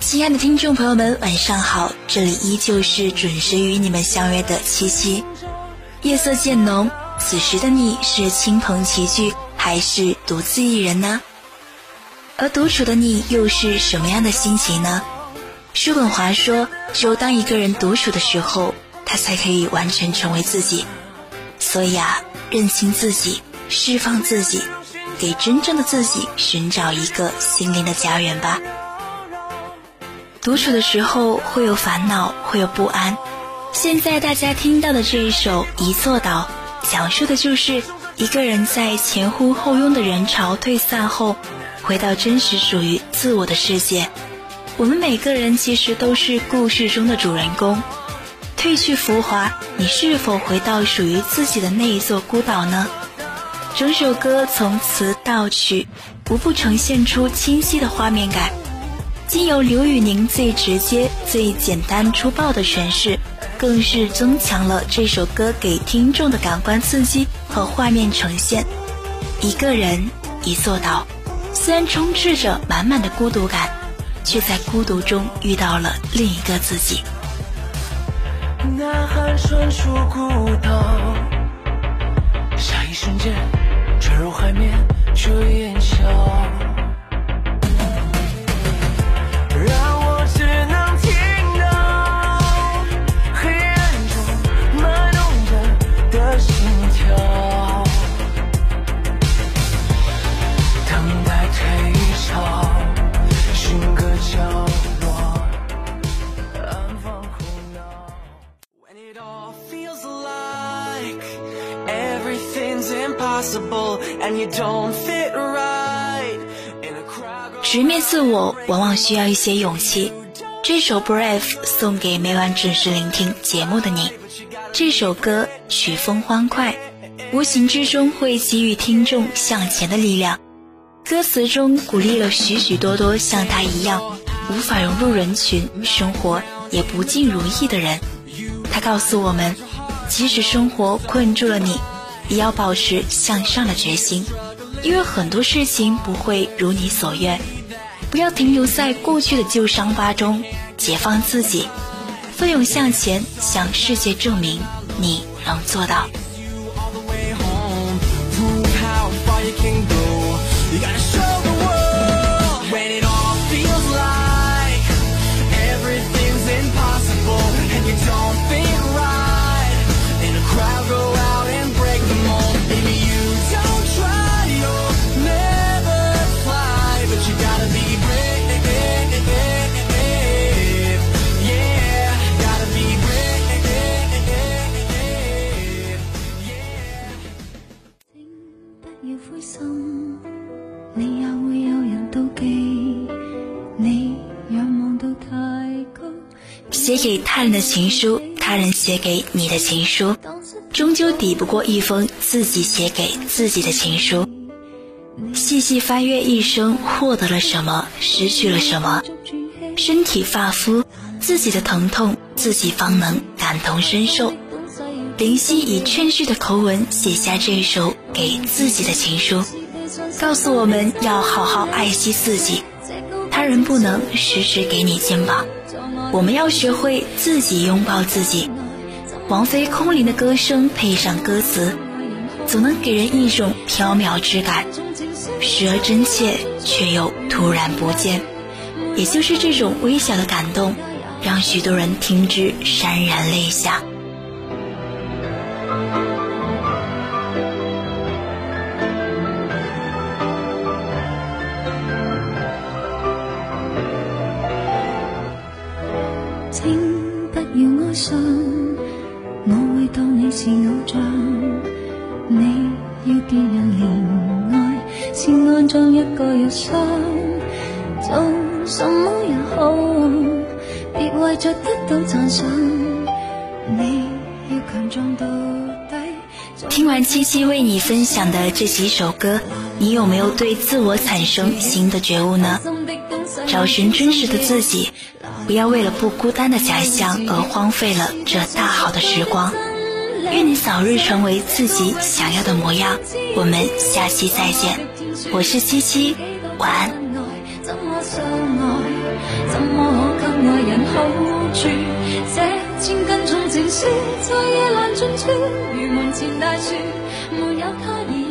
亲爱的听众朋友们，晚上好！这里依旧是准时与你们相约的七夕。夜色渐浓，此时的你是亲朋齐聚，还是独自一人呢？而独处的你又是什么样的心情呢？叔本华说：“只有当一个人独处的时候，他才可以完全成为自己。”所以啊，认清自己，释放自己，给真正的自己寻找一个心灵的家园吧。独处的时候会有烦恼，会有不安。现在大家听到的这一首《一座岛》，讲述的就是一个人在前呼后拥的人潮退散后，回到真实属于自我的世界。我们每个人其实都是故事中的主人公。褪去浮华，你是否回到属于自己的那一座孤岛呢？整首歌从词到曲，无不呈现出清晰的画面感。经由刘宇宁最直接、最简单粗暴的诠释，更是增强了这首歌给听众的感官刺激和画面呈现。一个人，一座岛，虽然充斥着满满的孤独感，却在孤独中遇到了另一个自己。呐喊传出孤岛，直面自我往往需要一些勇气。这首《Brave》送给每晚准时聆听节目的你。这首歌曲风欢快，无形之中会给予听众向前的力量。歌词中鼓励了许许多多像他一样无法融入人群、生活也不尽如意的人。他告诉我们，即使生活困住了你。也要保持向上的决心，因为很多事情不会如你所愿。不要停留在过去的旧伤疤中，解放自己，奋勇向前，向世界证明你能做到。写给他人的情书，他人写给你的情书，终究抵不过一封自己写给自己的情书。细细翻阅一生，获得了什么，失去了什么，身体发肤，自己的疼痛，自己方能感同身受。林夕以劝叙的口吻写下这首给自己的情书，告诉我们要好好爱惜自己，他人不能时时给你肩膀。我们要学会自己拥抱自己。王菲空灵的歌声配上歌词，总能给人一种飘渺之感，时而真切，却又突然不见。也就是这种微小的感动，让许多人听之潸然泪下。信，我会当你是偶像，你要别人怜爱，先安葬一个药箱。做什么也好，别为着得到赞赏。你要强壮到底。听完七七为你分享的这几首歌，你有没有对自我产生新的觉悟呢？找寻真实的自己，不要为了不孤单的假象而荒废了这大好的时光。愿你早日成为自己想要的模样。我们下期再见，我是七七，晚安。怎么？千斤重情书，在夜阑尽处，如门前大树，没有他倚。